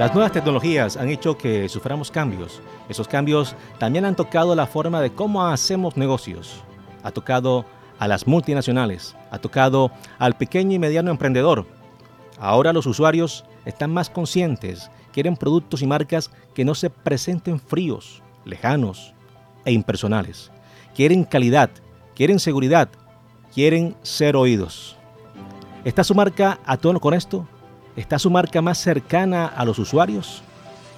Las nuevas tecnologías han hecho que suframos cambios. Esos cambios también han tocado la forma de cómo hacemos negocios. Ha tocado a las multinacionales, ha tocado al pequeño y mediano emprendedor. Ahora los usuarios están más conscientes, quieren productos y marcas que no se presenten fríos, lejanos e impersonales. Quieren calidad, quieren seguridad, quieren ser oídos. ¿Está su marca a tono con esto? ¿Está su marca más cercana a los usuarios?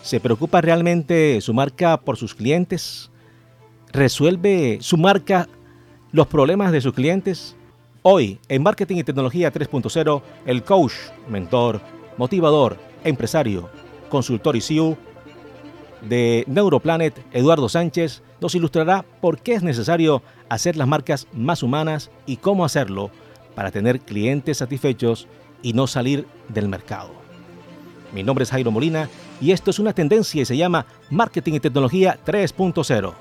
¿Se preocupa realmente su marca por sus clientes? ¿Resuelve su marca los problemas de sus clientes? Hoy, en Marketing y Tecnología 3.0, el coach, mentor, motivador, empresario, consultor y CEO de Neuroplanet, Eduardo Sánchez, nos ilustrará por qué es necesario hacer las marcas más humanas y cómo hacerlo para tener clientes satisfechos y no salir del mercado. Mi nombre es Jairo Molina y esto es una tendencia y se llama Marketing y Tecnología 3.0.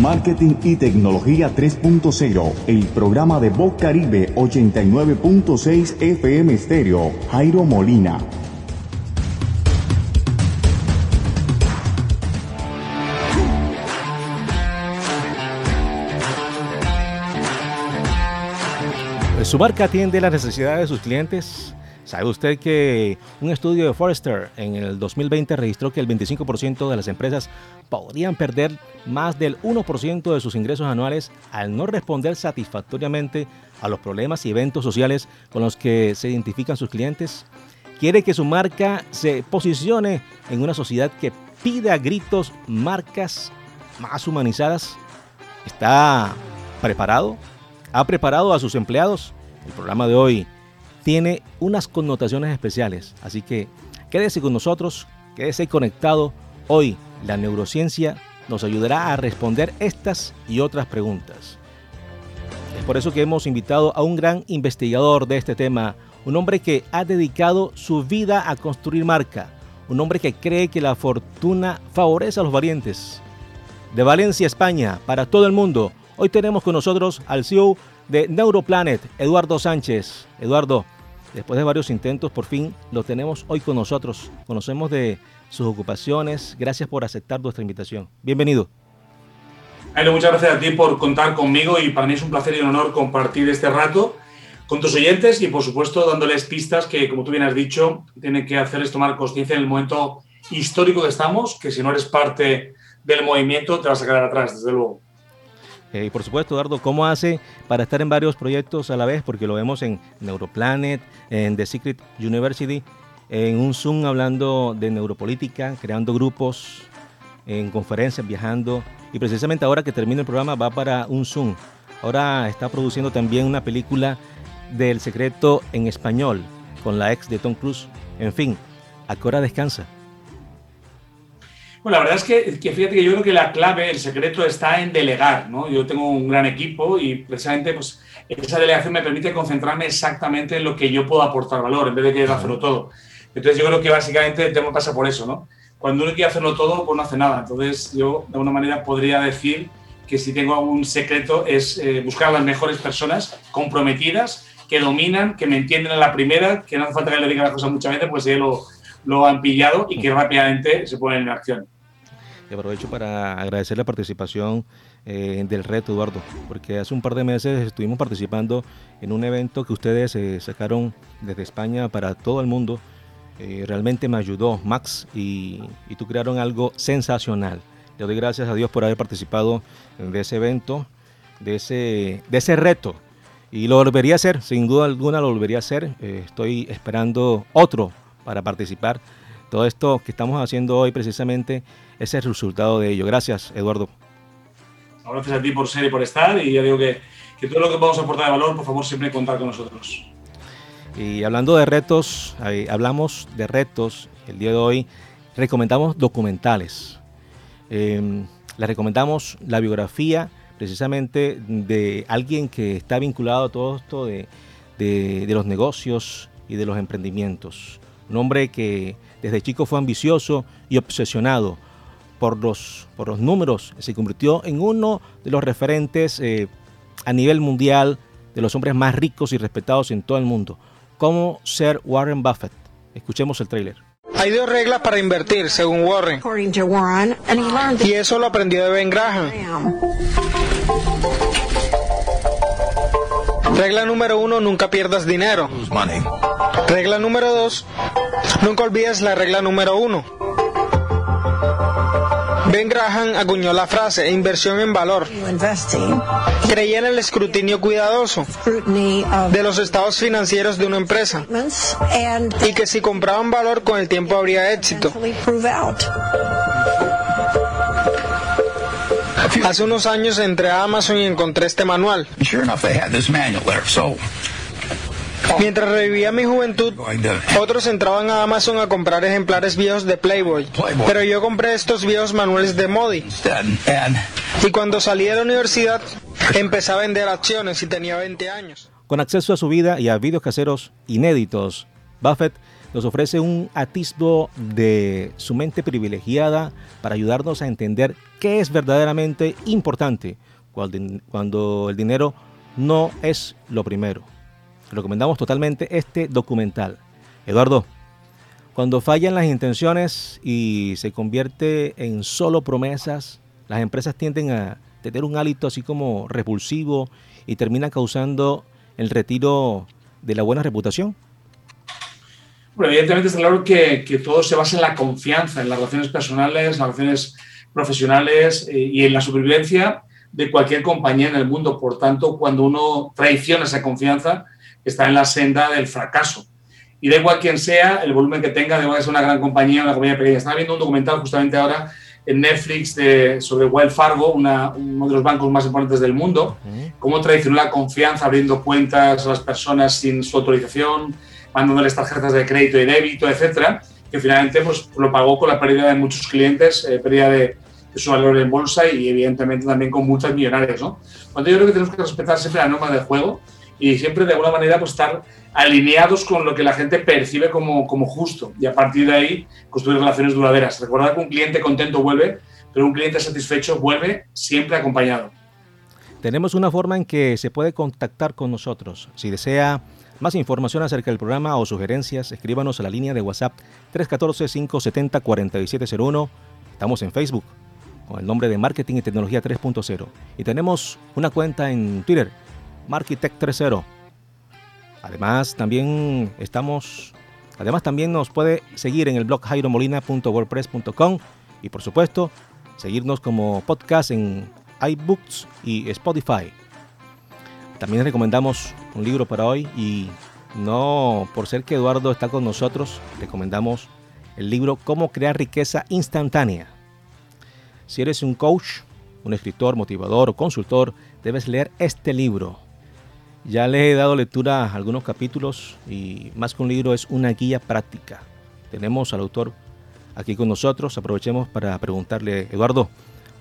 Marketing y Tecnología 3.0, el programa de Voz Caribe 89.6 FM Stereo, Jairo Molina. ¿Su marca atiende las necesidades de sus clientes? ¿Sabe usted que un estudio de Forrester en el 2020 registró que el 25% de las empresas podrían perder más del 1% de sus ingresos anuales al no responder satisfactoriamente a los problemas y eventos sociales con los que se identifican sus clientes? ¿Quiere que su marca se posicione en una sociedad que pide a gritos marcas más humanizadas? ¿Está preparado? ¿Ha preparado a sus empleados? El programa de hoy tiene unas connotaciones especiales, así que quédese con nosotros, quédese conectado. Hoy la neurociencia nos ayudará a responder estas y otras preguntas. Es por eso que hemos invitado a un gran investigador de este tema, un hombre que ha dedicado su vida a construir marca, un hombre que cree que la fortuna favorece a los valientes. De Valencia, España, para todo el mundo, hoy tenemos con nosotros al CEO de Neuroplanet, Eduardo Sánchez. Eduardo, después de varios intentos, por fin lo tenemos hoy con nosotros. Conocemos de sus ocupaciones. Gracias por aceptar nuestra invitación. Bienvenido. Jairo, muchas gracias a ti por contar conmigo y para mí es un placer y un honor compartir este rato con tus oyentes y por supuesto dándoles pistas que, como tú bien has dicho, tienen que hacerles tomar conciencia en el momento histórico que estamos, que si no eres parte del movimiento te vas a quedar atrás, desde luego. Eh, y por supuesto, Eduardo, ¿cómo hace para estar en varios proyectos a la vez? Porque lo vemos en Neuroplanet, en The Secret University, en un Zoom hablando de neuropolítica, creando grupos, en conferencias, viajando. Y precisamente ahora que termina el programa va para un Zoom. Ahora está produciendo también una película del secreto en español con la ex de Tom Cruise. En fin, ¿a qué hora descansa? Bueno, la verdad es que, fíjate que yo creo que la clave, el secreto está en delegar, ¿no? Yo tengo un gran equipo y precisamente pues, esa delegación me permite concentrarme exactamente en lo que yo puedo aportar valor en vez de querer hacerlo todo. Entonces yo creo que básicamente el tema pasa por eso, ¿no? Cuando uno quiere hacerlo todo, pues no hace nada. Entonces yo de alguna manera podría decir que si tengo algún secreto es eh, buscar a las mejores personas comprometidas, que dominan, que me entienden a la primera, que no hace falta que le diga las cosas muchas veces, pues ya lo, lo han pillado y que rápidamente se ponen en acción. Y aprovecho para agradecer la participación eh, del reto, Eduardo, porque hace un par de meses estuvimos participando en un evento que ustedes eh, sacaron desde España para todo el mundo. Eh, realmente me ayudó Max y, y tú crearon algo sensacional. Le doy gracias a Dios por haber participado de ese evento, de ese, de ese reto. Y lo volvería a hacer, sin duda alguna lo volvería a hacer. estoy esperando otro para participar. Todo esto que estamos haciendo hoy precisamente es el resultado de ello. Gracias, Eduardo. Gracias a ti por ser y por estar y ya digo que, que todo lo que podamos aportar de valor, por favor, siempre contar con nosotros. Y hablando de retos, hablamos de retos. El día de hoy recomendamos documentales. Eh, les recomendamos la biografía precisamente de alguien que está vinculado a todo esto de, de, de los negocios y de los emprendimientos. Un hombre que desde chico fue ambicioso y obsesionado por los, por los números. Se convirtió en uno de los referentes eh, a nivel mundial de los hombres más ricos y respetados en todo el mundo. ¿Cómo ser Warren Buffett? Escuchemos el tráiler. Hay dos reglas para invertir, según Warren. Y eso lo aprendió de Ben Graham. Regla número uno, nunca pierdas dinero. Regla número dos, nunca olvides la regla número uno. Ben Graham acuñó la frase inversión en valor. Creía en el escrutinio cuidadoso de los estados financieros de una empresa y que si compraban valor con el tiempo habría éxito. Hace unos años entré a Amazon y encontré este manual. Mientras revivía mi juventud, otros entraban a Amazon a comprar ejemplares viejos de Playboy. Pero yo compré estos viejos manuales de Modi. Y cuando salí de la universidad, empecé a vender acciones y tenía 20 años. Con acceso a su vida y a videos caseros inéditos, Buffett nos ofrece un atisbo de su mente privilegiada para ayudarnos a entender qué es verdaderamente importante cuando el dinero no es lo primero. Recomendamos totalmente este documental. Eduardo, cuando fallan las intenciones y se convierte en solo promesas, las empresas tienden a tener un hálito así como repulsivo y termina causando el retiro de la buena reputación. Bueno, evidentemente está claro que, que, todo se basa en la confianza, en las relaciones personales, en las relaciones profesionales eh, y en la supervivencia de cualquier compañía en el mundo. Por tanto, cuando uno traiciona esa confianza, está en la senda del fracaso. Y da igual quién sea, el volumen que tenga, da igual que sea una gran compañía una compañía pequeña. Estaba viendo un documental justamente ahora en Netflix de, sobre Wells Fargo, uno de los bancos más importantes del mundo, cómo traicionó la confianza abriendo cuentas a las personas sin su autorización, mandándoles tarjetas de crédito y débito, etcétera, que finalmente pues, lo pagó con la pérdida de muchos clientes, eh, pérdida de, su valor en bolsa y evidentemente también con muchas millonarias. ¿no? Cuando yo creo que tenemos que respetar siempre la norma del juego y siempre de alguna manera pues, estar alineados con lo que la gente percibe como, como justo y a partir de ahí construir relaciones duraderas. Recordar que un cliente contento vuelve, pero un cliente satisfecho vuelve siempre acompañado. Tenemos una forma en que se puede contactar con nosotros. Si desea más información acerca del programa o sugerencias, escríbanos a la línea de WhatsApp 314-570-4701. Estamos en Facebook con el nombre de Marketing y Tecnología 3.0 y tenemos una cuenta en Twitter Markitech 3.0. Además, también estamos, además también nos puede seguir en el blog jairomolina.wordpress.com y por supuesto, seguirnos como podcast en iBooks y Spotify. También recomendamos un libro para hoy y no por ser que Eduardo está con nosotros, recomendamos el libro Cómo crear riqueza instantánea. Si eres un coach, un escritor, motivador o consultor, debes leer este libro. Ya le he dado lectura a algunos capítulos y más que un libro es una guía práctica. Tenemos al autor aquí con nosotros. Aprovechemos para preguntarle, Eduardo,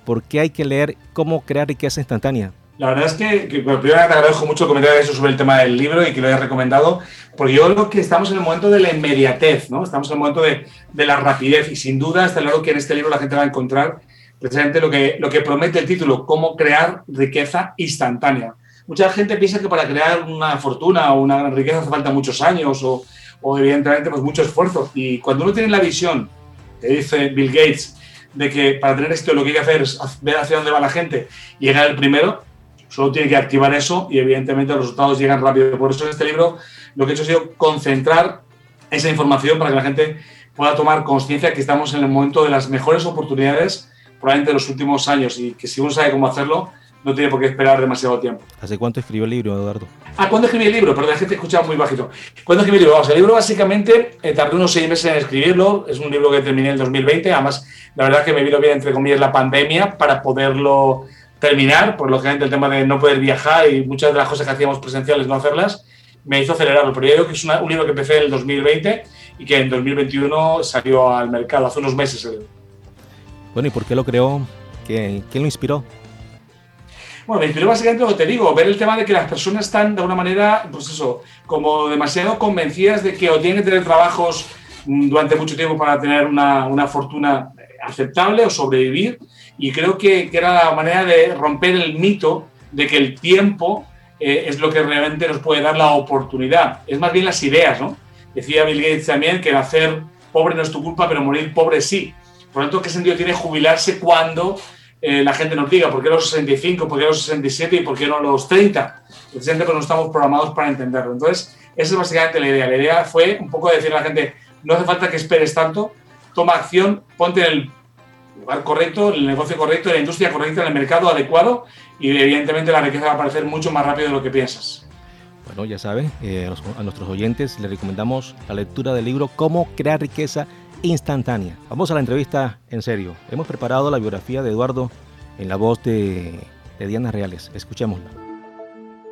¿por qué hay que leer cómo crear riqueza instantánea? La verdad es que, que primero te agradezco mucho el comentario eso sobre el tema del libro y que lo hayas recomendado, porque yo creo que estamos en el momento de la inmediatez, ¿no? Estamos en el momento de, de la rapidez y sin duda está claro que en este libro la gente va a encontrar precisamente lo que, lo que promete el título, cómo crear riqueza instantánea mucha gente piensa que para crear una fortuna o una riqueza hace falta muchos años o, o evidentemente pues mucho esfuerzo. Y cuando uno tiene la visión, que dice Bill Gates, de que para tener esto lo que hay que hacer es ver hacia dónde va la gente y llegar el primero, solo tiene que activar eso y evidentemente los resultados llegan rápido. Por eso en este libro lo que he hecho ha sido concentrar esa información para que la gente pueda tomar conciencia que estamos en el momento de las mejores oportunidades probablemente de los últimos años y que si uno sabe cómo hacerlo, no tiene por qué esperar demasiado tiempo. ¿Hace cuánto escribió el libro, Eduardo? Ah, ¿cuándo escribí el libro? Perdón, la gente escuchaba muy bajito. ¿Cuándo escribí el libro? Vamos, el libro básicamente eh, tardé unos seis meses en escribirlo. Es un libro que terminé en el 2020. Además, la verdad que me vino bien, entre comillas, la pandemia para poderlo terminar. Por lógicamente, el tema de no poder viajar y muchas de las cosas que hacíamos presenciales no hacerlas, me hizo acelerarlo. Pero yo creo que es un libro que empecé en el 2020 y que en 2021 salió al mercado hace unos meses. Bueno, ¿y por qué lo creó? ¿Quién, quién lo inspiró? Bueno, me inspiró básicamente lo que te digo, ver el tema de que las personas están de alguna manera, pues eso, como demasiado convencidas de que o tienen que tener trabajos mm, durante mucho tiempo para tener una, una fortuna aceptable o sobrevivir. Y creo que, que, era la manera de romper el mito de que el tiempo eh, es lo que realmente nos puede dar la oportunidad. Es más bien las ideas, ¿no? Decía Bill Gates también que nacer pobre no es tu culpa, pero morir pobre sí. Por lo tanto, ¿qué sentido tiene jubilarse cuando eh, la gente nos diga por qué los 65, por qué los 67 y por qué no los 30? Precisamente porque no estamos programados para entenderlo. Entonces, esa es básicamente la idea. La idea fue un poco decir a la gente, no hace falta que esperes tanto, toma acción, ponte en el lugar correcto, el negocio correcto, la industria correcta, en el mercado adecuado y evidentemente la riqueza va a aparecer mucho más rápido de lo que piensas. Bueno, ya saben, eh, a nuestros oyentes les recomendamos la lectura del libro Cómo crear riqueza instantánea. Vamos a la entrevista en serio. Hemos preparado la biografía de Eduardo en la voz de, de Diana Reales. Escuchémosla.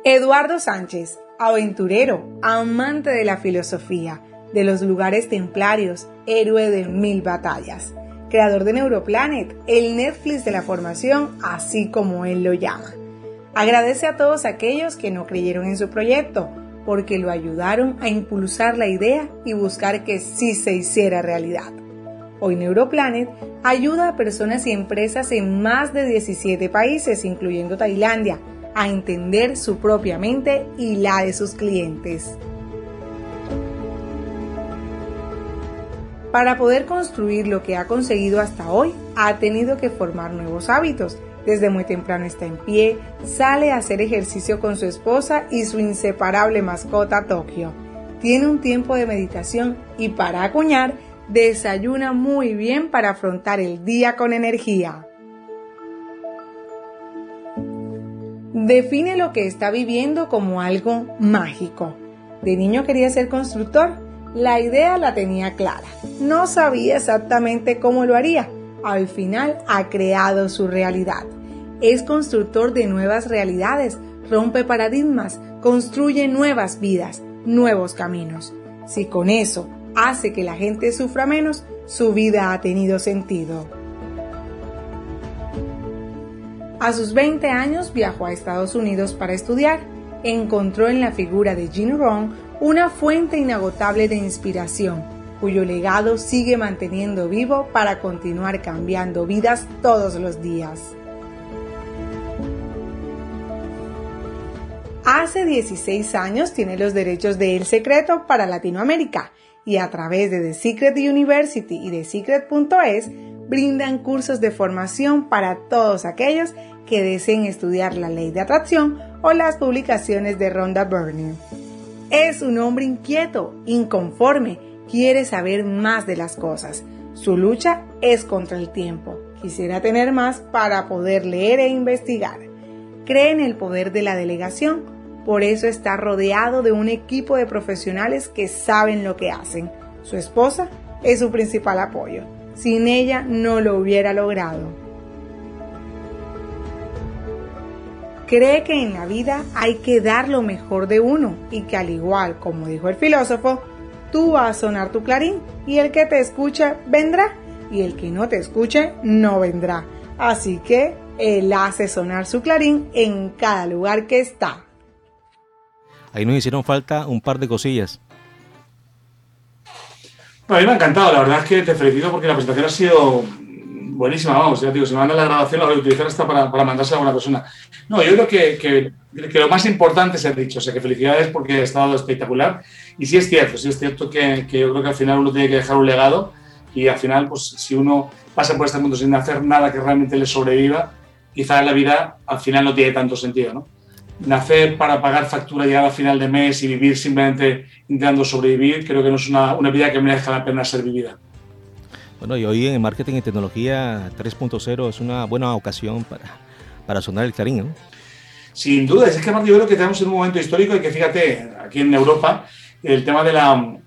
Eduardo Sánchez, aventurero, amante de la filosofía, de los lugares templarios, héroe de mil batallas, creador de Neuroplanet, el Netflix de la formación, así como él lo llama. Agradece a todos aquellos que no creyeron en su proyecto, porque lo ayudaron a impulsar la idea y buscar que sí se hiciera realidad. Hoy Neuroplanet ayuda a personas y empresas en más de 17 países, incluyendo Tailandia, a entender su propia mente y la de sus clientes. Para poder construir lo que ha conseguido hasta hoy, ha tenido que formar nuevos hábitos desde muy temprano está en pie, sale a hacer ejercicio con su esposa y su inseparable mascota Tokio. Tiene un tiempo de meditación y para acuñar, desayuna muy bien para afrontar el día con energía. Define lo que está viviendo como algo mágico. De niño quería ser constructor. La idea la tenía clara. No sabía exactamente cómo lo haría. Al final ha creado su realidad es constructor de nuevas realidades, rompe paradigmas, construye nuevas vidas, nuevos caminos. Si con eso hace que la gente sufra menos, su vida ha tenido sentido. A sus 20 años viajó a Estados Unidos para estudiar. Encontró en la figura de Gene Rohn una fuente inagotable de inspiración, cuyo legado sigue manteniendo vivo para continuar cambiando vidas todos los días. Hace 16 años tiene los derechos de El Secreto para Latinoamérica y a través de The Secret University y de Secret.es brindan cursos de formación para todos aquellos que deseen estudiar la ley de atracción o las publicaciones de Rhonda Byrne. Es un hombre inquieto, inconforme, quiere saber más de las cosas. Su lucha es contra el tiempo. Quisiera tener más para poder leer e investigar. Cree en el poder de la delegación por eso está rodeado de un equipo de profesionales que saben lo que hacen. Su esposa es su principal apoyo. Sin ella no lo hubiera logrado. Cree que en la vida hay que dar lo mejor de uno y que al igual como dijo el filósofo, tú vas a sonar tu clarín y el que te escucha vendrá y el que no te escuche no vendrá. Así que él hace sonar su clarín en cada lugar que está. Ahí nos hicieron falta un par de cosillas. a mí me ha encantado, la verdad es que te felicito porque la presentación ha sido buenísima, vamos, ya digo, si me mandan la grabación la voy a utilizar hasta para, para mandarse a una persona. No, yo creo que, que, lo más importante es el dicho, o sea, que felicidades porque ha estado espectacular. Y sí es cierto, sí es cierto que, que, yo creo que al final uno tiene que dejar un legado y al final, pues si uno pasa por este mundo sin hacer nada que realmente le sobreviva, quizás la vida al final no tiene tanto sentido, ¿no? nacer para pagar factura ya a final de mes y vivir simplemente intentando sobrevivir, creo que no es una, una vida que merezca la pena ser vivida. Bueno, y hoy en Marketing y Tecnología 3.0 es una buena ocasión para, para sonar el clarín, ¿no? Sin duda, es que yo creo que estamos en un momento histórico y que fíjate, aquí en Europa, el tema de la,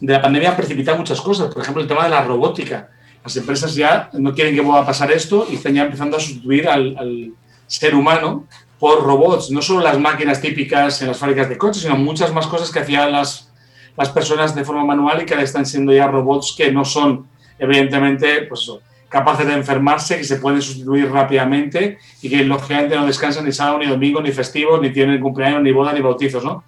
de la pandemia ha precipitado muchas cosas. Por ejemplo, el tema de la robótica. Las empresas ya no quieren que vuelva a pasar esto y están ya empezando a sustituir al, al ser humano por robots, no solo las máquinas típicas en las fábricas de coches, sino muchas más cosas que hacían las, las personas de forma manual y que ahora están siendo ya robots que no son, evidentemente, pues capaces de enfermarse, que se pueden sustituir rápidamente y que lógicamente no descansan ni sábado, ni domingo, ni festivos, ni tienen cumpleaños, ni boda, ni bautizos, ¿no?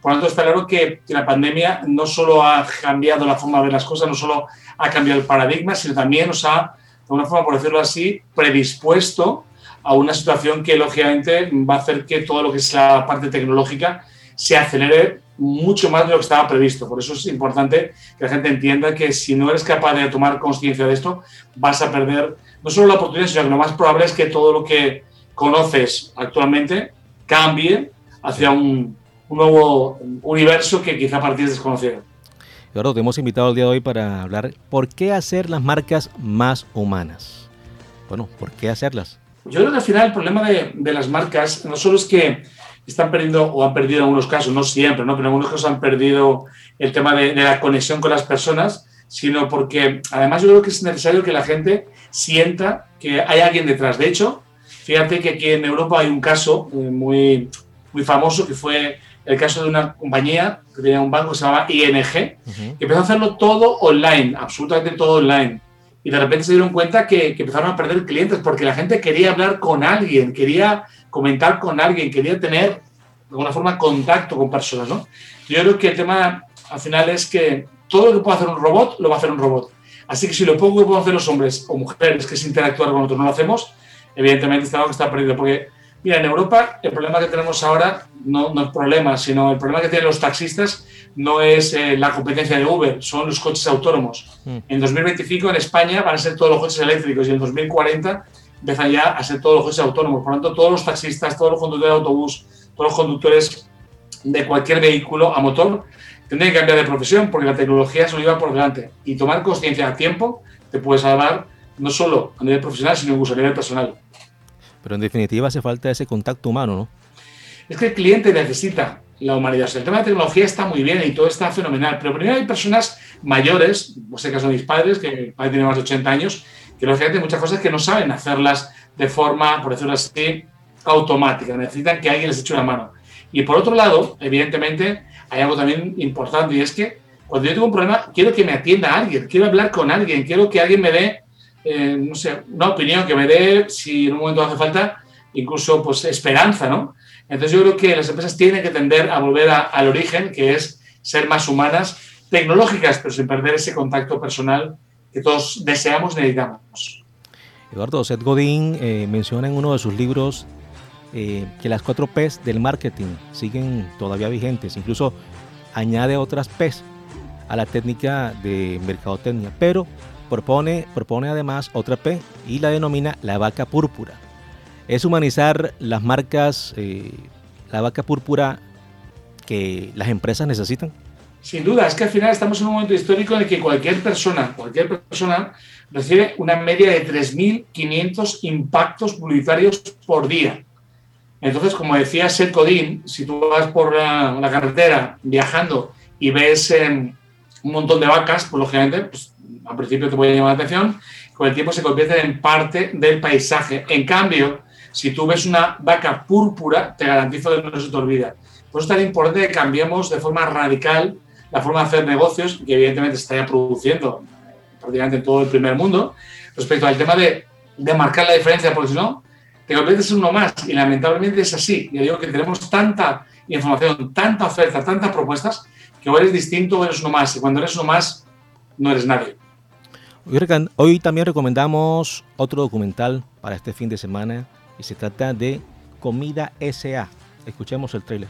Por lo tanto, está claro que, que la pandemia no solo ha cambiado la forma de las cosas, no solo ha cambiado el paradigma, sino también nos ha, de una forma, por decirlo así, predispuesto a una situación que lógicamente va a hacer que todo lo que es la parte tecnológica se acelere mucho más de lo que estaba previsto. Por eso es importante que la gente entienda que si no eres capaz de tomar conciencia de esto, vas a perder no solo la oportunidad, sino que lo más probable es que todo lo que conoces actualmente cambie hacia un, nuevo universo que quizá para ti es desconocido. Eduardo, te hemos invitado el día de hoy para hablar por qué hacer las marcas más humanas. Bueno, ¿por qué hacerlas? Yo creo que al final el problema de, de las marcas no solo es que están perdiendo o han perdido en algunos casos, no siempre, ¿no? pero en algunos casos han perdido el tema de, la conexión con las personas, sino porque además yo creo que es necesario que la gente sienta que hay alguien detrás. De hecho, fíjate que aquí en Europa hay un caso eh, muy, muy famoso que fue el caso de una compañía que tenía un banco que se llamaba ING, que empezó a hacerlo todo online, absolutamente todo online. Y de repente se dieron cuenta que, que empezaron a perder clientes porque la gente quería hablar con alguien, quería comentar con alguien, quería tener de alguna forma contacto con personas, ¿no? Yo creo que el tema al final es que todo lo que puede hacer un robot, lo va a hacer un robot. Así que si lo poco que pueden hacer los hombres o mujeres, que es interactuar con otros, no lo hacemos, evidentemente está algo que está perdido. Porque, mira, en Europa el problema que tenemos ahora no, no es problema, sino el problema que tienen los taxistas no es eh, la competencia de Uber, son los coches autónomos. Mm. En 2025 en España van a ser todos los coches eléctricos y en 2040 empiezan ya a ser todos los coches autónomos. Por lo tanto, todos los taxistas, todos los conductores de autobús, todos los conductores de cualquier vehículo a motor tendrían que cambiar de profesión porque la tecnología se lo lleva por delante. Y tomar conciencia a tiempo te puede salvar no solo a nivel profesional, sino incluso a nivel personal. Pero en definitiva hace falta ese contacto humano, ¿no? Es que el cliente necesita la humanidad. el tema de tecnología está muy bien y todo está fenomenal, pero primero hay personas mayores, en este caso mis padres, que padre tiene más de 80 años, que lógicamente hay muchas cosas que no saben hacerlas de forma, por decirlo así, automática. Necesitan que alguien les eche una mano. Y por otro lado, evidentemente, hay algo también importante y es que cuando yo tengo un problema, quiero que me atienda alguien, quiero hablar con alguien, quiero que alguien me dé, eh, no sé, una opinión, que me dé, si en un momento hace falta, incluso pues esperanza, ¿no? Entonces yo creo que las empresas tienen que tender a volver al origen, que es ser más humanas, tecnológicas, pero sin perder ese contacto personal que todos deseamos, necesitamos. Eduardo, Seth Godin eh, menciona en uno de sus libros eh, que las cuatro P's del marketing siguen todavía vigentes, incluso añade otras P's a la técnica de mercadotecnia, pero propone, propone además otra P y la denomina la vaca púrpura. Es humanizar las marcas, eh, la vaca púrpura que las empresas necesitan. Sin duda, es que al final estamos en un momento histórico en el que cualquier persona, cualquier persona recibe una media de 3.500 impactos publicitarios por día. Entonces, como decía Seth Godin, si tú vas por la, carretera viajando y ves em, un montón de vacas, pues lógicamente, pues, al principio te puede llamar la atención, con el tiempo se convierte en parte del paisaje. En cambio, si tú ves una vaca púrpura, te garantizo que no se te olvida. Por eso es tan importante que cambiemos de forma radical la forma de hacer negocios, que evidentemente se está ya produciendo prácticamente en todo el primer mundo, respecto al tema de, de marcar la diferencia, porque si no, te conviertes en uno más. Y lamentablemente es así. Yo digo que tenemos tanta información, tanta oferta, tantas propuestas, que o eres distinto o eres uno más. Y cuando eres uno más, no eres nadie. Hoy también recomendamos otro documental para este fin de semana y se trata de Comida SA. Escuchemos el trailer.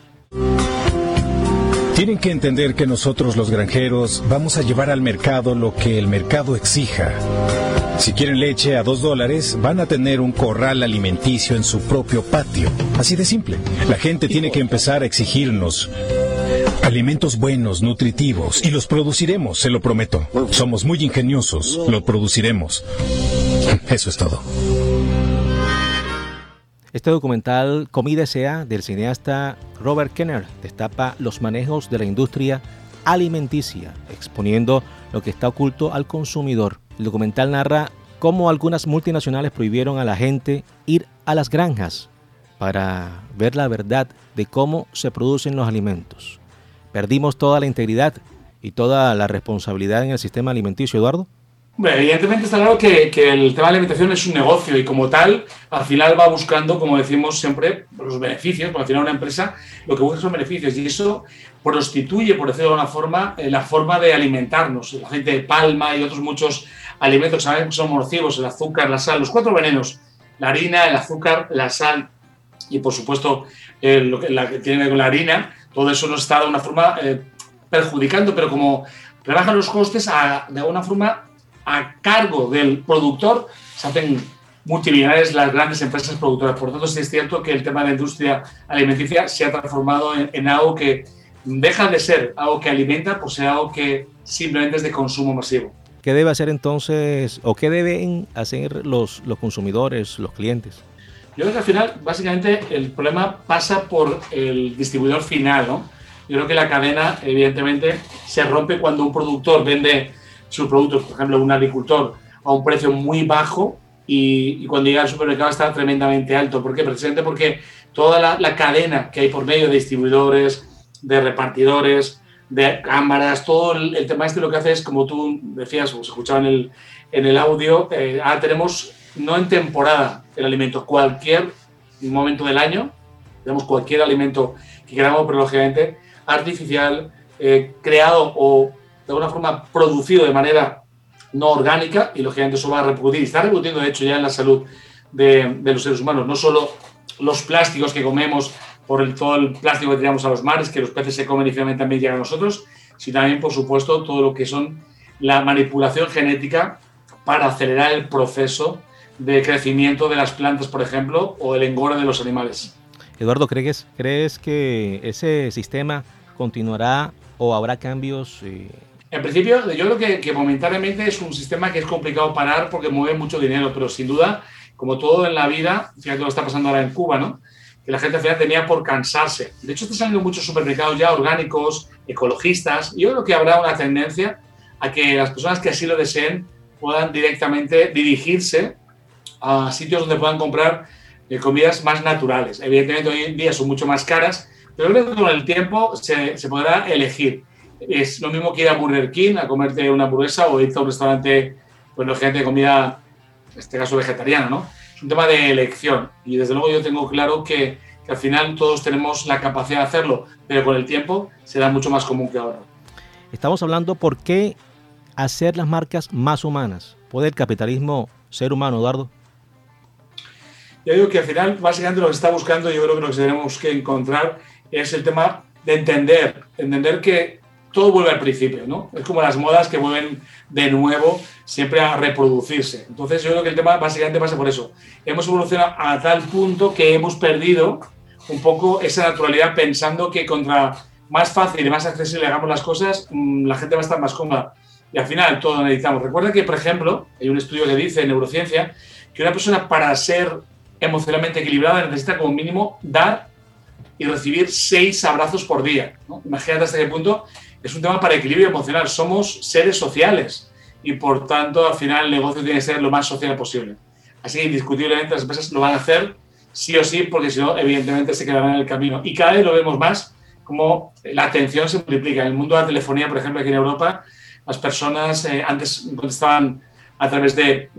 Tienen que entender que nosotros los granjeros vamos a llevar al mercado lo que el mercado exija. Si quieren leche a dos dólares, van a tener un corral alimenticio en su propio patio. Así de simple. La gente tiene que empezar a exigirnos alimentos buenos, nutritivos, y los produciremos, se lo prometo. Somos muy ingeniosos, lo produciremos. Eso es todo. Este documental Comida S.A. del cineasta Robert Kenner destapa los manejos de la industria alimenticia, exponiendo lo que está oculto al consumidor. El documental narra cómo algunas multinacionales prohibieron a la gente ir a las granjas para ver la verdad de cómo se producen los alimentos. Perdimos toda la integridad y toda la responsabilidad en el sistema alimenticio, Eduardo. Evidentemente está claro que, el tema de la alimentación es un negocio y como tal, al final va buscando, como decimos siempre, los beneficios, porque al final una empresa lo que busca son beneficios y eso prostituye, por decirlo de alguna forma, eh, la forma de alimentarnos. El aceite de palma y otros muchos alimentos que sabemos son nocivos, el azúcar, la sal, los cuatro venenos. la harina, el azúcar, la sal y por supuesto lo que, la que tiene que con la harina, todo eso nos está de una forma perjudicando, pero como rebajan los costes de alguna forma a cargo del productor, se hacen multimillonarias las grandes empresas productoras. Por lo tanto, sí es cierto que el tema de la industria alimenticia se ha transformado en, algo que deja de ser algo que alimenta por ser algo que simplemente es de consumo masivo. ¿Qué debe hacer entonces o qué deben hacer los, los consumidores, los clientes? Yo creo que al final, básicamente, el problema pasa por el distribuidor final, ¿no? Yo creo que la cadena, evidentemente, se rompe cuando un productor vende sus productos, por ejemplo, un agricultor, a un precio muy bajo y, cuando llega al supermercado está tremendamente alto. ¿Por qué? Precisamente porque toda la, cadena que hay por medio de distribuidores, de repartidores, de cámaras, todo el, tema este lo que hace es, como tú decías, o se escuchaba en el, en el audio, eh, ahora tenemos, no en temporada, el alimento, cualquier momento del año, tenemos cualquier alimento que queramos, pero lógicamente artificial, eh, creado o de alguna forma producido de manera no orgánica y lógicamente eso va a repercutir, está repercutiendo de hecho ya en la salud de, los seres humanos, no solo los plásticos que comemos por el, todo el plástico que tiramos a los mares, que los peces se comen y finalmente también llegan a nosotros, sino también, por supuesto, todo lo que son la manipulación genética para acelerar el proceso de crecimiento de las plantas, por ejemplo, o el engorde de los animales. Eduardo, ¿crees, ¿crees que ese sistema continuará o habrá cambios? Eh? En principio, yo creo que, momentáneamente es un sistema que es complicado parar porque mueve mucho dinero, pero sin duda, como todo en la vida, fíjate lo que está pasando ahora en Cuba, ¿no? que la gente al final tenía por cansarse. De hecho, están saliendo muchos supermercados ya orgánicos, ecologistas, y yo creo que habrá una tendencia a que las personas que así lo deseen puedan directamente dirigirse a sitios donde puedan comprar eh, comidas más naturales. Evidentemente hoy en día son mucho más caras, pero creo que con el tiempo se, se podrá elegir. Es lo mismo que ir a Burger King a comerte una hamburguesa o irte a un restaurante, pues gente de comida, en este caso vegetariana, ¿no? Es un tema de elección y desde luego yo tengo claro que, que al final todos tenemos la capacidad de hacerlo, pero con el tiempo será mucho más común que ahora. Estamos hablando por qué hacer las marcas más humanas. ¿Puede el capitalismo ser humano, Eduardo? Yo digo que al final, básicamente lo que se está buscando, yo creo que lo que tenemos que encontrar es el tema de entender, entender que todo vuelve al principio, ¿no? Es como las modas que vuelven de nuevo siempre a reproducirse. Entonces yo creo que el tema básicamente pasa por eso. Hemos evolucionado a tal punto que hemos perdido un poco esa naturalidad pensando que contra más fácil y más accesible hagamos las cosas, mm, la gente va a estar más cómoda. Y al final todo necesitamos. Recuerda que, por ejemplo, hay un estudio que dice en neurociencia que una persona para ser emocionalmente equilibrada necesita como mínimo dar y recibir seis abrazos por día. Imagínate hasta qué punto es un tema para equilibrio emocional. Somos seres sociales y por tanto al final el negocio tiene que ser lo más social posible. Así que indiscutiblemente las empresas lo van a hacer sí o sí porque si no evidentemente se quedarán en el camino. Y cada vez lo vemos más como la atención se multiplica. En el mundo de la telefonía, por ejemplo, aquí en Europa, las personas eh, antes contestaban a través de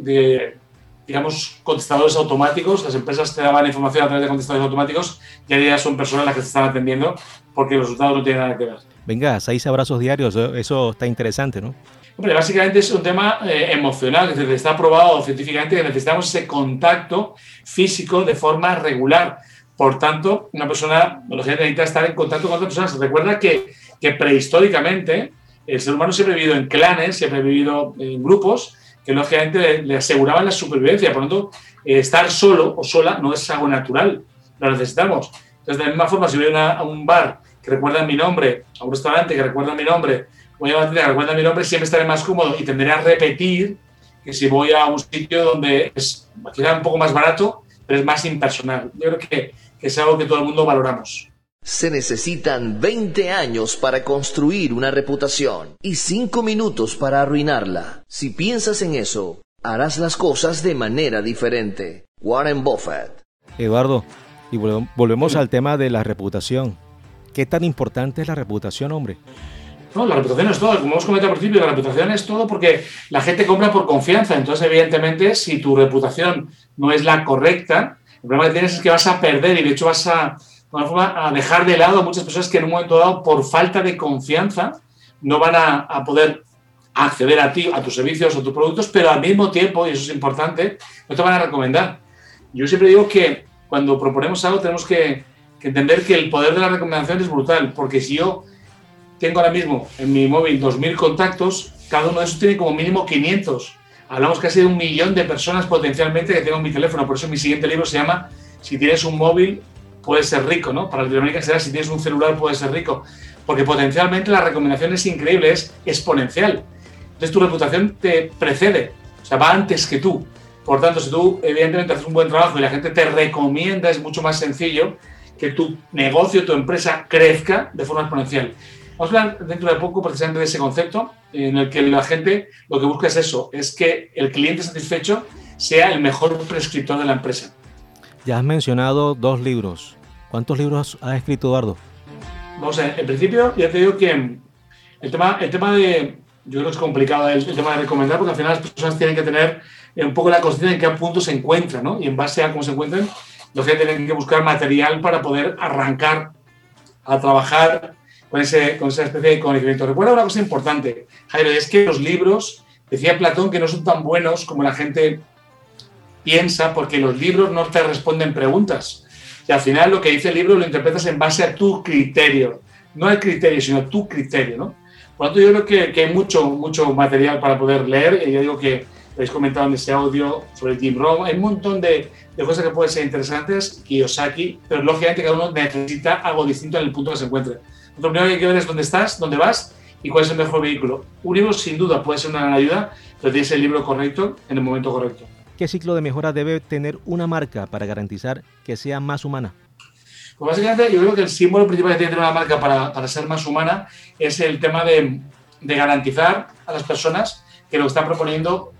digamos, contestadores automáticos, las empresas te daban información a través de contestadores automáticos y ahora ya son personas las que te están atendiendo porque los resultados no tienen nada que ver. Venga, seis abrazos diarios, eso está interesante, ¿no? Hombre, básicamente es un tema eh, emocional, es decir, está probado científicamente que necesitamos ese contacto físico de forma regular. Por tanto, una persona, lógicamente, necesita estar en contacto con otras personas. Recuerda que, que prehistóricamente el ser humano siempre ha vivido en clanes, siempre ha vivido en grupos, que lógicamente le, aseguraban la supervivencia. Por lo tanto, eh, estar solo o sola no es algo natural, lo necesitamos. Entonces, de la misma forma, si voy a, un bar que recuerda mi nombre, a un restaurante que recuerda mi nombre, voy a una tienda que recuerda mi nombre, siempre estaré más cómodo y tendré a repetir que si voy a un sitio donde es quizá un poco más barato, pero es más impersonal. Yo creo que, que es algo que todo el mundo valoramos. Se necesitan 20 años para construir una reputación y 5 minutos para arruinarla. Si piensas en eso, harás las cosas de manera diferente. Warren Buffett. Eduardo, y volvemos al tema de la reputación. ¿Qué tan importante es la reputación, hombre? No, la reputación es todo. Como hemos comentado al principio, la reputación es todo porque la gente compra por confianza. Entonces, evidentemente, si tu reputación no es la correcta, el problema que tienes es que vas a perder y de hecho vas a, a dejar de lado a muchas personas que en un momento dado, por falta de confianza, no van a, poder acceder a ti, a tus servicios o tus productos, pero al mismo tiempo, y eso es importante, no te van a recomendar. Yo siempre digo que cuando proponemos algo tenemos que, entender que el poder de la recomendación es brutal, porque si yo tengo ahora mismo en mi móvil 2.000 contactos, cada uno de esos tiene como mínimo 500. Hablamos casi de un millón de personas potencialmente que tengo en mi teléfono. Por eso mi siguiente libro se llama Si tienes un móvil, puedes ser rico, ¿no? Para Latinoamérica será Si tienes un celular, puedes ser rico. Porque potencialmente la recomendación es increíble, es exponencial. Entonces tu reputación te precede, o sea, va antes que tú. Por tanto, si tú evidentemente haces un buen trabajo y la gente te recomienda, es mucho más sencillo que tu negocio, tu empresa crezca de forma exponencial. Vamos a hablar dentro de poco precisamente de ese concepto en el que la gente lo que busca es eso, es que el cliente satisfecho sea el mejor prescriptor de la empresa. Ya has mencionado dos libros. ¿Cuántos libros has escrito, Eduardo? Vamos a ver, en principio ya te digo que el tema, el tema de, yo creo que es complicado el, tema de recomendar porque al final las personas tienen que tener un poco la conciencia de en qué punto se encuentran, ¿no? Y en base a cómo se encuentran, los que tienen que buscar material para poder arrancar a trabajar con, ese, con esa especie de conocimiento. Recuerda una cosa importante, Jairo, es que los libros, decía Platón, que no son tan buenos como la gente piensa, porque los libros no te responden preguntas. Y al final lo que dice el libro lo interpretas en base a tu criterio. No el criterio, sino tu criterio, ¿no? Por lo tanto, yo creo que, hay mucho, mucho material para poder leer. Yo digo que habéis comentado en ese audio sobre Jim Rohn. Hay un montón de, de, cosas que pueden ser interesantes, Kiyosaki, pero lógicamente cada uno necesita algo distinto en el punto que se encuentre. Lo primero que hay que ver es dónde estás, dónde vas y cuál es el mejor vehículo. Un libro sin duda puede ser una gran ayuda, pero tienes el libro correcto en el momento correcto. ¿Qué ciclo de mejora debe tener una marca para garantizar que sea más humana? Pues básicamente yo creo que el símbolo principal que tiene una marca para, para ser más humana es el tema de, de, garantizar a las personas que lo que están proponiendo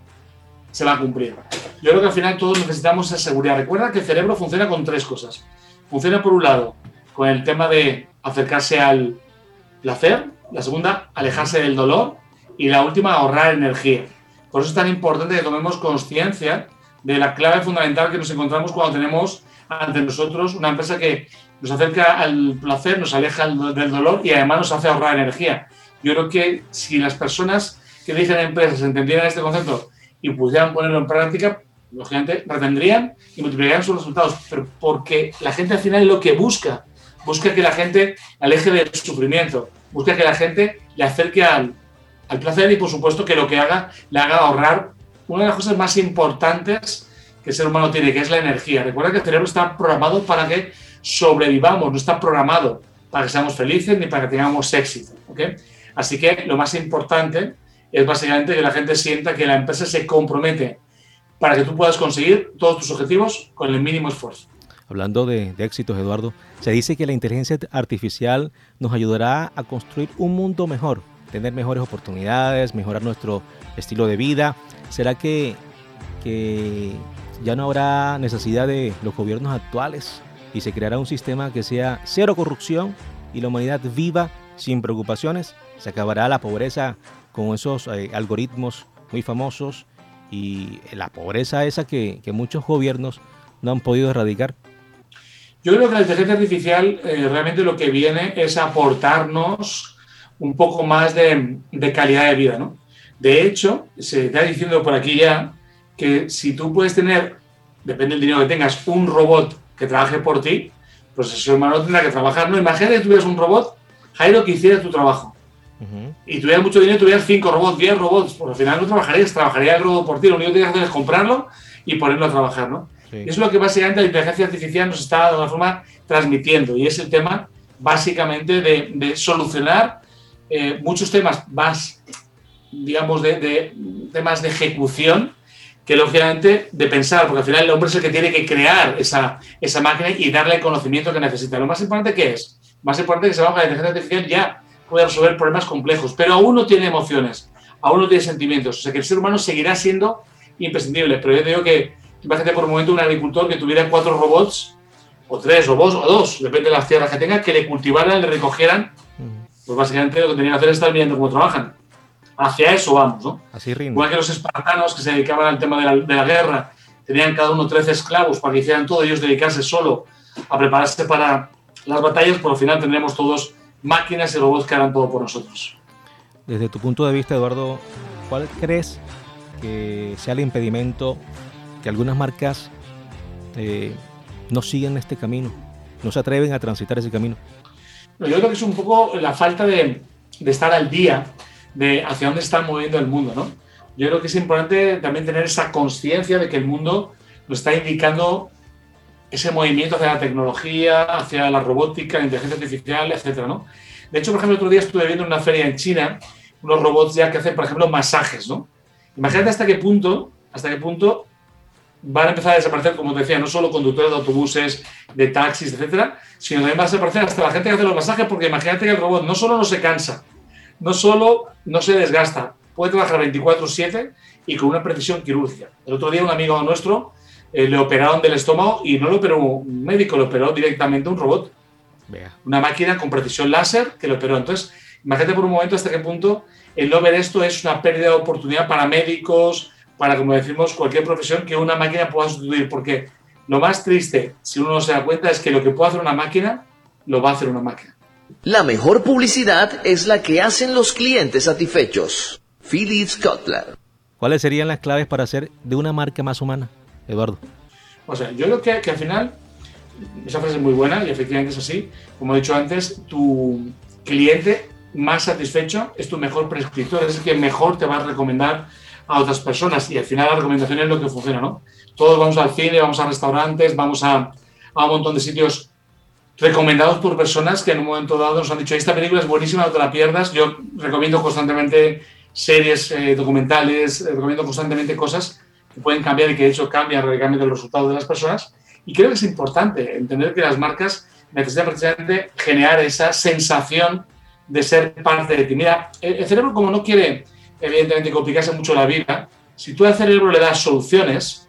se va a cumplir. Yo creo que al final todos necesitamos esa seguridad. Recuerda que el cerebro funciona con tres cosas. Funciona por un lado con el tema de acercarse al placer, la segunda, alejarse del dolor y la última, ahorrar energía. Por eso es tan importante que tomemos conciencia de la clave fundamental que nos encontramos cuando tenemos ante nosotros una empresa que nos acerca al placer, nos aleja del dolor y además nos hace ahorrar energía. Yo creo que si las personas que dirigen empresas entendieran este concepto y pudieran ponerlo en práctica, lógicamente retendrían y multiplicarían sus resultados, pero porque la gente al final lo que busca busca que la gente aleje del sufrimiento, busca que la gente le acerque al, al placer y por supuesto que lo que haga le haga ahorrar una de las cosas más importantes que el ser humano tiene, que es la energía. Recuerda que el cerebro está programado para que sobrevivamos, no está programado para que seamos felices ni para que tengamos éxito. ¿okay? Así que lo más importante es básicamente que la gente sienta que la empresa se compromete para que tú puedas conseguir todos tus objetivos con el mínimo esfuerzo. Hablando de, de, éxitos, Eduardo, se dice que la inteligencia artificial nos ayudará a construir un mundo mejor, tener mejores oportunidades, mejorar nuestro estilo de vida. ¿Será que, que ya no habrá necesidad de los gobiernos actuales y se creará un sistema que sea cero corrupción y la humanidad viva sin preocupaciones? Se acabará la pobreza con esos eh, algoritmos muy famosos y la pobreza esa que, que muchos gobiernos no han podido erradicar. Yo creo que la inteligencia artificial eh, realmente lo que viene es aportarnos un poco más de, de, calidad de vida. ¿no? De hecho, se está diciendo por aquí ya que si tú puedes tener, depende del dinero que tengas, un robot que trabaje por ti, pues el ser humano tendrá que trabajar. No, imagínate que tuvieras un robot, Jairo, que hiciera tu trabajo. Uh -huh. Y tuvieras mucho dinero, tuvieras 5 robots, 10 robots, pues al final no trabajarías, trabajaría el robot por ti. Lo único que tienes que hacer es comprarlo y ponerlo a trabajar, ¿no? Sí. Es lo que básicamente la inteligencia artificial nos está de alguna forma transmitiendo y es el tema básicamente de, de solucionar eh, muchos temas más, digamos, de, de, temas de ejecución que lógicamente de pensar, porque al final el hombre es el que tiene que crear esa, esa máquina y darle el conocimiento que necesita. Lo más importante que es, más importante que se va a la inteligencia artificial ya puede resolver problemas complejos, pero aún no tiene emociones, aún no tiene sentimientos, o sea que el ser humano seguirá siendo imprescindible, pero yo digo que imagínate por un momento un agricultor que tuviera cuatro robots, o tres robots, o dos, depende de las tierras que tenga, que le cultivaran, le recogieran, pues básicamente lo que tenían que hacer es estar viendo cómo trabajan. Hacia eso vamos, ¿no? Así rinde. Igual que los espartanos que se dedicaban al tema de la, de la guerra, tenían cada uno 13 esclavos para que hicieran todo, ellos dedicarse solo a prepararse para las batallas, por al final tendremos todos máquinas y robots que harán todo por nosotros. Desde tu punto de vista, Eduardo, ¿cuál crees que sea el impedimento que algunas marcas eh, no siguen este camino, no se atreven a transitar ese camino? Yo creo que es un poco la falta de, de estar al día de hacia dónde está moviendo el mundo, ¿no? Yo creo que es importante también tener esa conciencia de que el mundo nos está indicando ese movimiento hacia la tecnología, hacia la robótica, la inteligencia artificial, etcétera, ¿no? De hecho, por ejemplo, otro día estuve viendo en una feria en China unos robots ya que hacen, por ejemplo, masajes, ¿no? Imagínate hasta qué punto, hasta qué punto van a empezar a desaparecer, como te decía, no solo conductores de autobuses, de taxis, etcétera, sino también va a desaparecer hasta la gente que hace los masajes, porque imagínate que el robot no solo no se cansa, no solo no se desgasta, puede trabajar 24/7 y con una precisión quirúrgica. El otro día un amigo nuestro eh, le operaron del estómago y no lo operó un médico, lo operó directamente un robot. Una máquina con precisión láser que lo operó. Entonces, imagínate por un momento hasta qué punto el no ver esto es una pérdida de oportunidad para médicos, para, como decimos, cualquier profesión que una máquina pueda sustituir. Porque lo más triste, si uno no se da cuenta, es que lo que puede hacer una máquina, lo va a hacer una máquina. La mejor publicidad es la que hacen los clientes satisfechos. Philips Cutler. ¿Cuáles serían las claves para hacer de una marca más humana, Eduardo? O sea, yo creo que, que al final, esa frase es muy buena y efectivamente es así. Como he dicho antes, tu cliente más satisfecho es tu mejor prescriptor, es el que mejor te va a recomendar a otras personas y al final la recomendación es lo que funciona, ¿no? Todos vamos al cine, vamos a restaurantes, vamos a, a un montón de sitios recomendados por personas que en un momento dado nos han dicho, esta película es buenísima, no te la pierdas. Yo recomiendo constantemente series eh, documentales, eh, recomiendo constantemente cosas que pueden cambiar y que de hecho cambian radicalmente el resultado de las personas. Y creo que es importante entender que las marcas necesitan precisamente generar esa sensación de ser parte de ti. Mira, el cerebro como no quiere evidentemente complicarse mucho la vida, si tú al cerebro le das soluciones,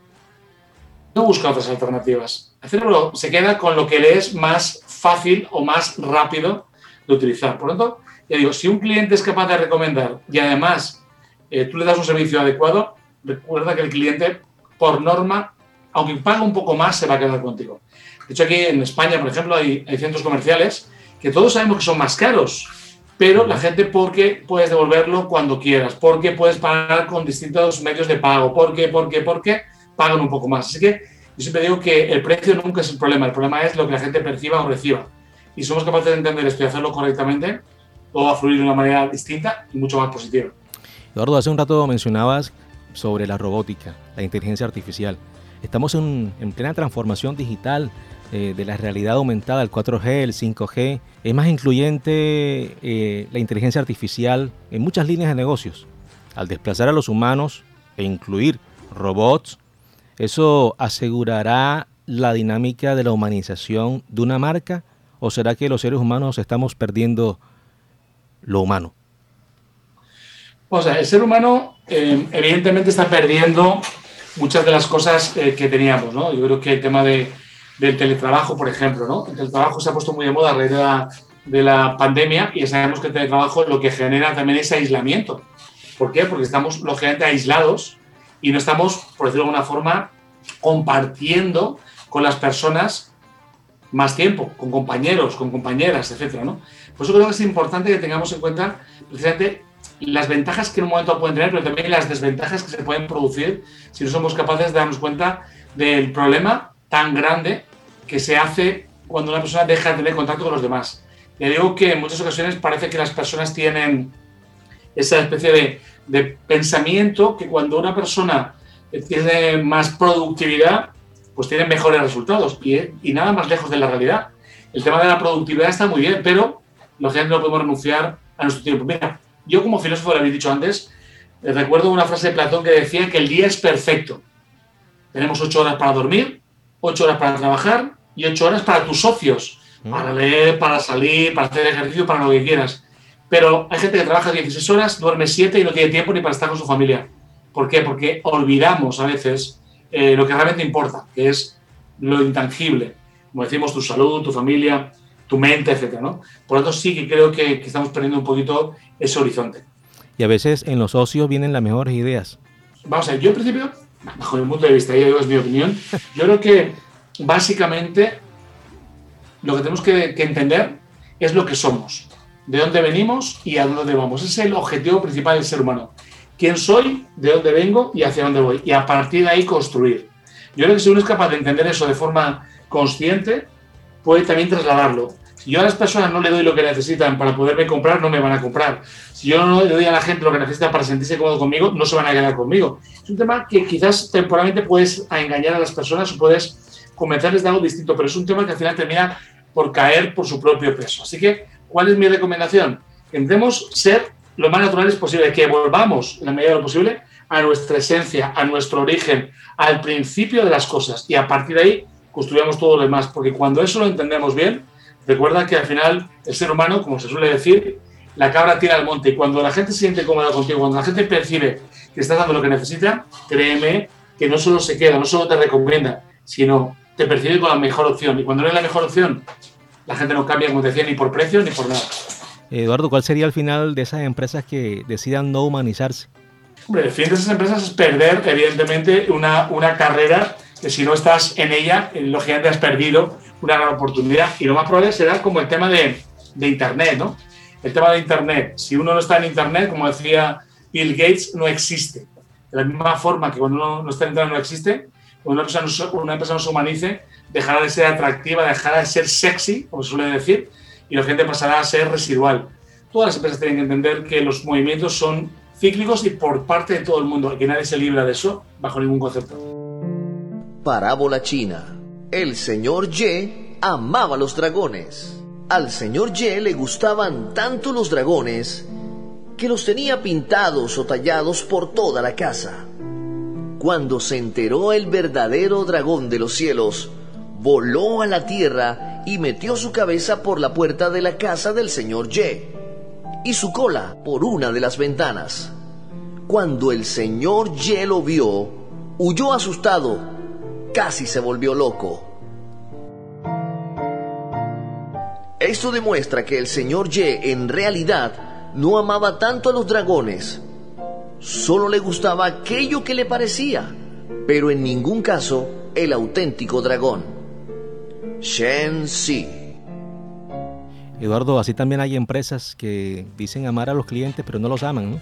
no busca otras alternativas. El cerebro se queda con lo que le es más fácil o más rápido de utilizar. Por lo tanto, ya digo, si un cliente es capaz de recomendar y además eh, tú le das un servicio adecuado, recuerda que el cliente, por norma, aunque paga un poco más, se va a quedar contigo. De hecho, aquí en España, por ejemplo, hay, centros comerciales que todos sabemos que son más caros, pero la gente porque puedes devolverlo cuando quieras, porque puedes pagar con distintos medios de pago, porque, porque, porque pagan un poco más. Así que yo siempre digo que el precio nunca es el problema, el problema es lo que la gente perciba o reciba. Y somos capaces de entender esto y hacerlo correctamente, todo va a fluir de una manera distinta y mucho más positiva. Eduardo, hace un rato mencionabas sobre la robótica, la inteligencia artificial. Estamos en, en plena transformación digital eh, de la realidad aumentada, el 4G, el 5G. Es más incluyente eh, la inteligencia artificial en muchas líneas de negocios. Al desplazar a los humanos e incluir robots, ¿eso asegurará la dinámica de la humanización de una marca? ¿O será que los seres humanos estamos perdiendo lo humano? O sea, el ser humano eh, evidentemente está perdiendo muchas de las cosas que teníamos, ¿no? Yo creo que el tema de, del teletrabajo, por ejemplo, ¿no? El teletrabajo se ha puesto muy de moda a raíz de la, de la pandemia y sabemos que el teletrabajo lo que genera también es aislamiento. ¿Por qué? Porque estamos lógicamente aislados y no estamos, por decirlo de alguna forma, compartiendo con las personas más tiempo, con compañeros, con compañeras, etcétera, ¿no? Por eso creo que es importante que tengamos en cuenta precisamente las ventajas que en un momento pueden tener, pero también las desventajas que se pueden producir si no somos capaces de darnos cuenta del problema tan grande que se hace cuando una persona deja de tener contacto con los demás. Le digo que en muchas ocasiones parece que las personas tienen esa especie de, de pensamiento que cuando una persona tiene más productividad, pues tiene mejores resultados y, y, nada más lejos de la realidad. El tema de la productividad está muy bien, pero lógicamente no podemos renunciar a nuestro tiempo. Mira, yo como filósofo, lo habéis dicho antes, eh, recuerdo una frase de Platón que decía que el día es perfecto. Tenemos ocho horas para dormir, ocho horas para trabajar y ocho horas para tus socios, mm. para leer, para salir, para hacer ejercicio, para lo que quieras. Pero hay gente que trabaja 16 horas, duerme 7 y no tiene tiempo ni para estar con su familia. ¿Por qué? Porque olvidamos a veces eh, lo que realmente importa, que es lo intangible. Como decimos, tu salud, tu familia, tu mente, etc. ¿no? Por lo tanto, sí que creo que, que estamos perdiendo un poquito ese horizonte. Y a veces en los ocios vienen las mejores ideas. Vamos a ver, yo en principio bajo mi punto de vista, y es mi opinión, yo creo que básicamente lo que tenemos que, entender es lo que somos, de dónde venimos y a dónde vamos. Ese es el objetivo principal del ser humano. ¿Quién soy? ¿De dónde vengo? Y hacia dónde voy. Y a partir de ahí construir. Yo creo que si uno es capaz de entender eso de forma consciente, puede también trasladarlo. Si yo a las personas no le doy lo que necesitan para poderme comprar, no me van a comprar. Si yo no le doy a la gente lo que necesita para sentirse cómodo conmigo, no se van a quedar conmigo. Es un tema que quizás temporalmente puedes engañar a las personas o puedes convencerles de algo distinto, pero es un tema que al final termina por caer por su propio peso. Así que, ¿cuál es mi recomendación? Intentemos ser lo más naturales posible, que volvamos, en la medida de lo posible, a nuestra esencia, a nuestro origen, al principio de las cosas y a partir de ahí construyamos todo lo demás, porque cuando eso lo entendemos bien, recuerda que al final el ser humano, como se suele decir, la cabra tira al monte y cuando la gente se siente cómoda contigo, cuando la gente percibe que estás dando lo que necesita, créeme que no solo se queda, no solo te recomienda, sino te percibe con la mejor opción. Y cuando no es la mejor opción, la gente no cambia, como te decía, ni por precio ni por nada. Eduardo, ¿cuál sería el final de esas empresas que decidan no humanizarse? Hombre, el fin de esas empresas es perder, evidentemente, una, una carrera si no estás en ella, eh, lógicamente has perdido una gran oportunidad. Y lo más probable será como el tema de, Internet, ¿no? El tema de Internet. Si uno no está en Internet, como decía Bill Gates, no existe. De la misma forma que cuando uno no está en Internet no existe, cuando una no, una empresa no se humanice, dejará de ser atractiva, dejará de ser sexy, como se suele decir, y la gente pasará a ser residual. Todas las empresas tienen que entender que los movimientos son cíclicos y por parte de todo el mundo, que nadie se libra de eso bajo ningún concepto. Parábola china. El señor Ye amaba los dragones. Al señor Ye le gustaban tanto los dragones que los tenía pintados o tallados por toda la casa. Cuando se enteró el verdadero dragón de los cielos, voló a la tierra y metió su cabeza por la puerta de la casa del señor Ye y su cola por una de las ventanas. Cuando el señor Ye lo vio, huyó asustado, casi se volvió loco. Esto demuestra que el señor Ye en realidad no amaba tanto a los dragones, solo le gustaba aquello que le parecía, pero en ningún caso el auténtico dragón. Shen Si. Eduardo, así también hay empresas que dicen amar a los clientes, pero no los aman, ¿no?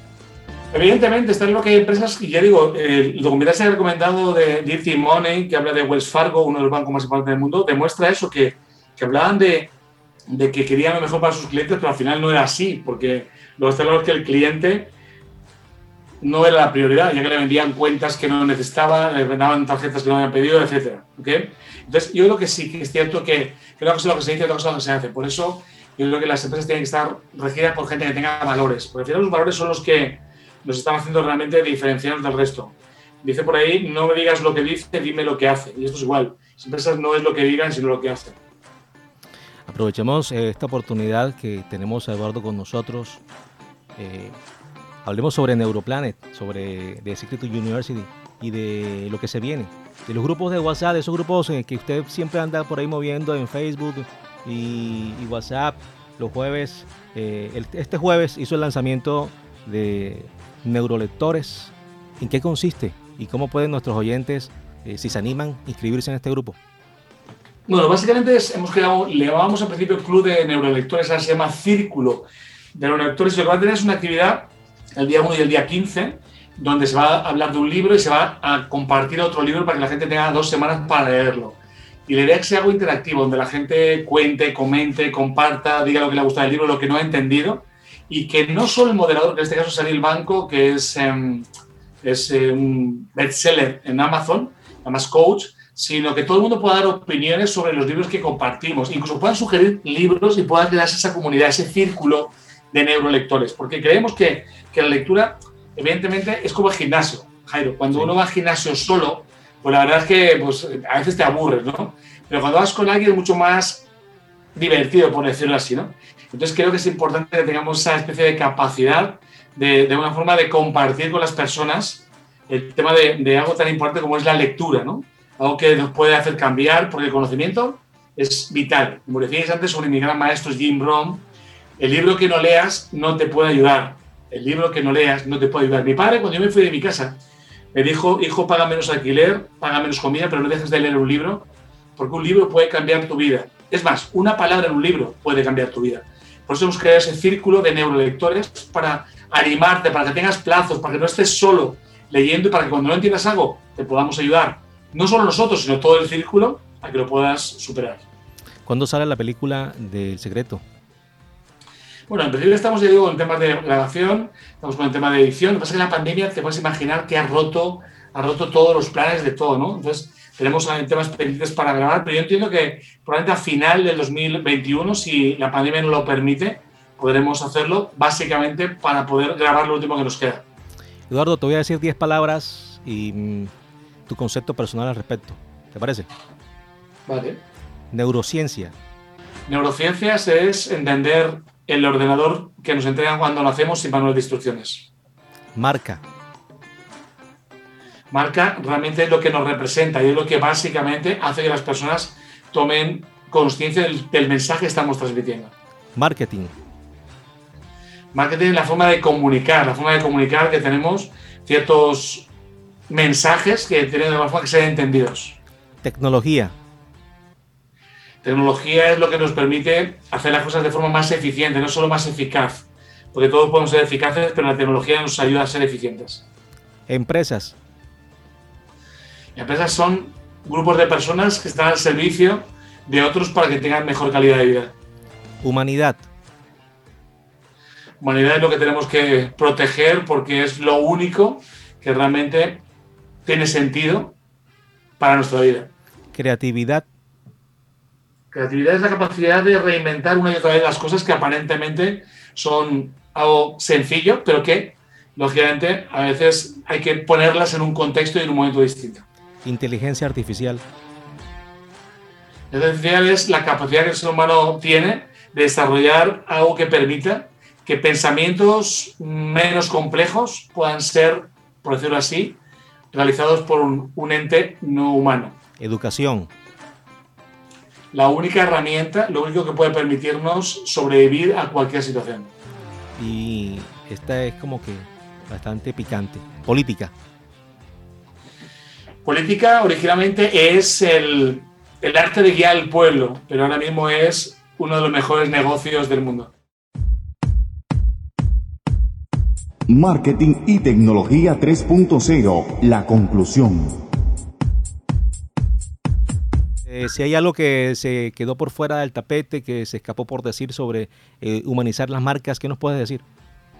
Evidentemente, está lo que hay empresas, y ya digo, el documental se ha recomendado de Dirty Money, que habla de Wells Fargo, uno de los bancos más importantes del mundo, demuestra eso, que, que hablaban de, de, que querían lo mejor para sus clientes, pero al final no era así, porque lo que está claro es que el cliente no era la prioridad, ya que le vendían cuentas que no necesitaba, le vendaban tarjetas que no habían pedido, etc. ¿okay? Entonces, yo creo que sí, que es cierto que, que una es lo que se dice otra cosa es lo que se hace. Por eso, yo creo que las empresas tienen que estar regidas por gente que tenga valores, porque al final los valores son los que nos están haciendo realmente diferenciarnos del resto. Dice por ahí, no me digas lo que dice, dime lo que hace. Y esto es igual. Las empresas no es lo que digan, sino lo que hacen. Aprovechemos eh, esta oportunidad que tenemos a Eduardo con nosotros. Eh, hablemos sobre Neuroplanet, sobre The Secret University y de lo que se viene. De los grupos de WhatsApp, de esos grupos eh, que usted siempre anda por ahí moviendo en Facebook y, WhatsApp los jueves. este jueves hizo el lanzamiento de neurolectores. ¿En qué consiste? ¿Y cómo pueden nuestros oyentes, si se animan, inscribirse en este grupo? Bueno, básicamente hemos creado, le llamamos al principio Club de Neurolectores, ahora se llama Círculo de Neurolectores. Lo que va a tener es una actividad el día 1 y el día 15, donde se va a hablar de un libro y se va a compartir otro libro para que la gente tenga dos semanas para leerlo. Y la idea es que sea algo interactivo, donde la gente cuente, comente, comparta, diga lo que le ha gustado del libro, lo que no ha entendido, y que no solo el moderador, que en este caso es el Banco, que es, em, es eh, un bestseller en Amazon, además coach, sino que todo el mundo pueda dar opiniones sobre los libros que compartimos. Incluso puedan sugerir libros y puedan crearse esa comunidad, ese círculo de neurolectores. Porque creemos que, que la lectura, evidentemente, es como el gimnasio, Jairo. Cuando uno va al gimnasio solo, pues la verdad es que pues, a veces te aburres, ¿no? Pero cuando vas con alguien es mucho más divertido, por decirlo así, ¿no? Entonces creo que es importante que tengamos esa especie de capacidad de, de una forma de compartir con las personas el tema de, de algo tan importante como es la lectura, ¿no? algo que nos puede hacer cambiar, porque el conocimiento es vital. Como decíais antes sobre mi gran maestro Jim Brown, el libro que no leas no te puede ayudar. El libro que no leas no te puede ayudar. Mi padre, cuando yo me fui de mi casa, me dijo, hijo, paga menos alquiler, paga menos comida, pero no dejes de leer un libro, porque un libro puede cambiar tu vida. Es más, una palabra en un libro puede cambiar tu vida. Por eso hemos creado ese círculo de neurolectores para animarte, para que tengas plazos, para que no estés solo leyendo y para que cuando no entiendas algo te podamos ayudar no solo nosotros, sino todo el círculo, a que lo puedas superar. ¿Cuándo sale la película del secreto? Bueno, en principio estamos, ya digo, en temas de grabación, estamos con el tema de edición. Lo que pasa es que la pandemia, te puedes imaginar que ha roto, ha roto todos los planes de todo, ¿no? Entonces, tenemos temas pendientes para grabar, pero yo entiendo que probablemente a final del 2021, si la pandemia no lo permite, podremos hacerlo básicamente para poder grabar lo último que nos queda. Eduardo, te voy a decir 10 palabras y mm, tu concepto personal al respecto. ¿Te parece? Vale. Neurociencia. Neurociencias es entender el ordenador que nos entregan cuando nacemos sin manual de instrucciones. Marca. Marca realmente es lo que nos representa y es lo que básicamente hace que las personas tomen conciencia del, mensaje que estamos transmitiendo. Marketing. Marketing es la forma de comunicar, la forma de comunicar que tenemos ciertos mensajes que tienen de forma que sean entendidos. Tecnología. Tecnología es lo que nos permite hacer las cosas de forma más eficiente, no solo más eficaz. Porque todos podemos ser eficaces, pero la tecnología nos ayuda a ser eficientes. Empresas. Empresas son grupos de personas que están al servicio de otros para que tengan mejor calidad de vida. Humanidad. Humanidad es lo que tenemos que proteger porque es lo único que realmente tiene sentido para nuestra vida. Creatividad. Creatividad es la capacidad de reinventar una y otra vez las cosas que aparentemente son algo sencillo, pero que, lógicamente, a veces hay que ponerlas en un contexto y en un momento distinto. Inteligencia artificial. La inteligencia artificial es la capacidad que el ser humano tiene de desarrollar algo que permita que pensamientos menos complejos puedan ser, por decirlo así, realizados por un, ente no humano. Educación. La única herramienta, lo único que puede permitirnos sobrevivir a cualquier situación. Y esta es como que bastante picante. Política. Política originalmente es el, el arte de guiar al pueblo, pero ahora mismo es uno de los mejores negocios del mundo. Marketing y tecnología 3.0, la conclusión. Eh, si hay algo que se quedó por fuera del tapete, que se escapó por decir sobre eh, humanizar las marcas, ¿qué nos puedes decir?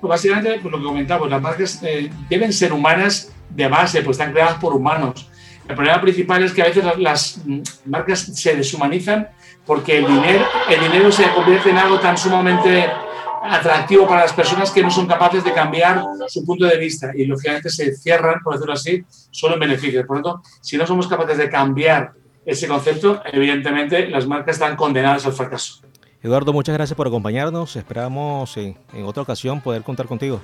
Pues básicamente, pues lo que comentamos, las marcas eh, deben ser humanas de base, pues están creadas por humanos. El problema principal es que a veces las, marcas se deshumanizan porque el dinero, el dinero se convierte en algo tan sumamente atractivo para las personas que no son capaces de cambiar su punto de vista y lógicamente se cierran, por decirlo así, solo en beneficios. Por lo tanto, si no somos capaces de cambiar ese concepto, evidentemente las marcas están condenadas al fracaso. Eduardo, muchas gracias por acompañarnos. Esperamos en, otra ocasión poder contar contigo.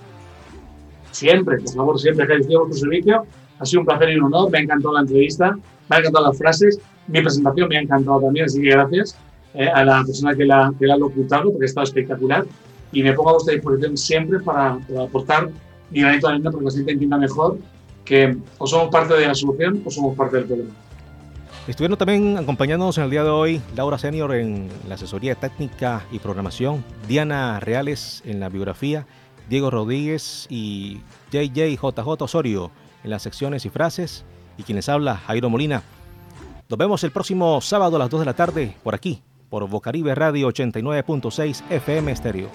Siempre, por favor, siempre agradecido por tu servicio. Ha sido un placer y un honor. Me ha encantado la entrevista, me ha encantado las frases. Mi presentación me ha encantado también, así que gracias eh, a la persona que la, que la ha locutado porque ha estado espectacular y me pongo a vuestra disposición siempre para, aportar mi granito de arena porque la gente entienda mejor que o somos parte de la solución o somos parte del problema. Estuvieron también acompañándonos en el día de hoy Laura Senior en la asesoría técnica y programación, Diana Reales en la biografía, Diego Rodríguez y JJJJ Osorio en las secciones y frases, y quienes habla, Jairo Molina. Nos vemos el próximo sábado a las 2 de la tarde por aquí, por Bocaribe Radio 89.6 FM Estéreo.